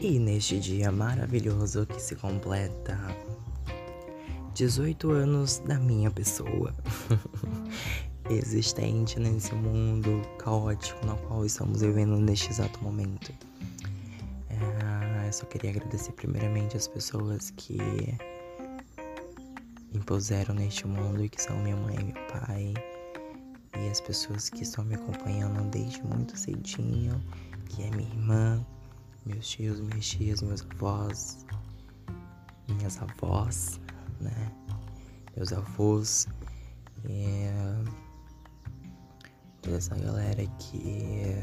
E neste dia maravilhoso que se completa 18 anos da minha pessoa, existente nesse mundo caótico no qual estamos vivendo neste exato momento. É, eu só queria agradecer primeiramente as pessoas que impuseram neste mundo e que são minha mãe e meu pai, e as pessoas que estão me acompanhando desde muito cedinho, que é minha irmã meus tios, minhas tias, meus avós, minhas avós, né? Meus avós, é, toda essa galera que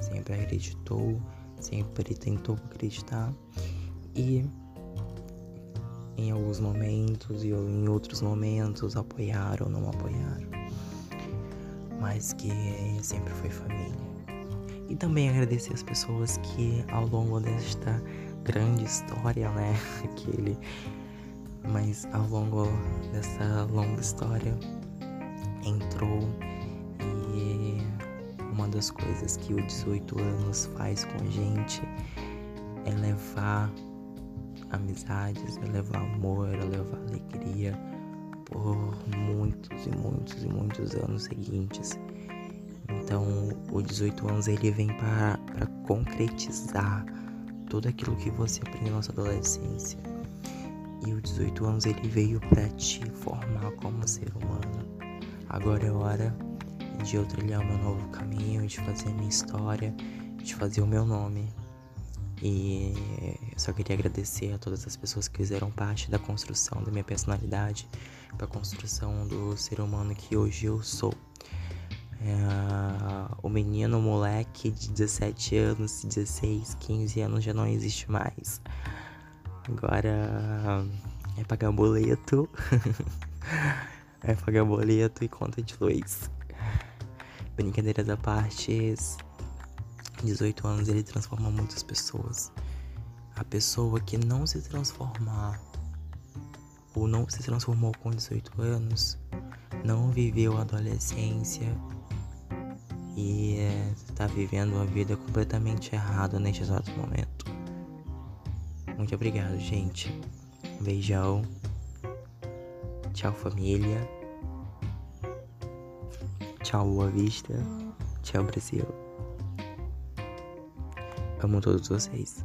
sempre acreditou, sempre tentou acreditar e em alguns momentos e em outros momentos apoiaram ou não apoiaram, mas que sempre foi família. E também agradecer as pessoas que ao longo desta grande história, né? Aquele. Mas ao longo dessa longa história entrou e uma das coisas que o 18 anos faz com a gente é levar amizades, é levar amor, é levar alegria por muitos e muitos e muitos anos seguintes. Então, o 18 anos ele vem para concretizar tudo aquilo que você aprendeu na sua adolescência. E o 18 anos ele veio para te formar como ser humano. Agora é hora de eu trilhar meu novo caminho, de fazer minha história, de fazer o meu nome. E eu só queria agradecer a todas as pessoas que fizeram parte da construção da minha personalidade, para a construção do ser humano que hoje eu sou. É, o menino, o moleque de 17 anos, 16, 15 anos já não existe mais. Agora é pagar boleto. é pagar boleto e conta de luz. Brincadeiras à parte, 18 anos ele transforma muitas pessoas. A pessoa que não se transformar ou não se transformou com 18 anos, não viveu a adolescência, e está vivendo uma vida completamente errada neste exato momento. Muito obrigado, gente. Um beijão. Tchau, família. Tchau, Boa Vista. Tchau, Brasil. Amo todos vocês.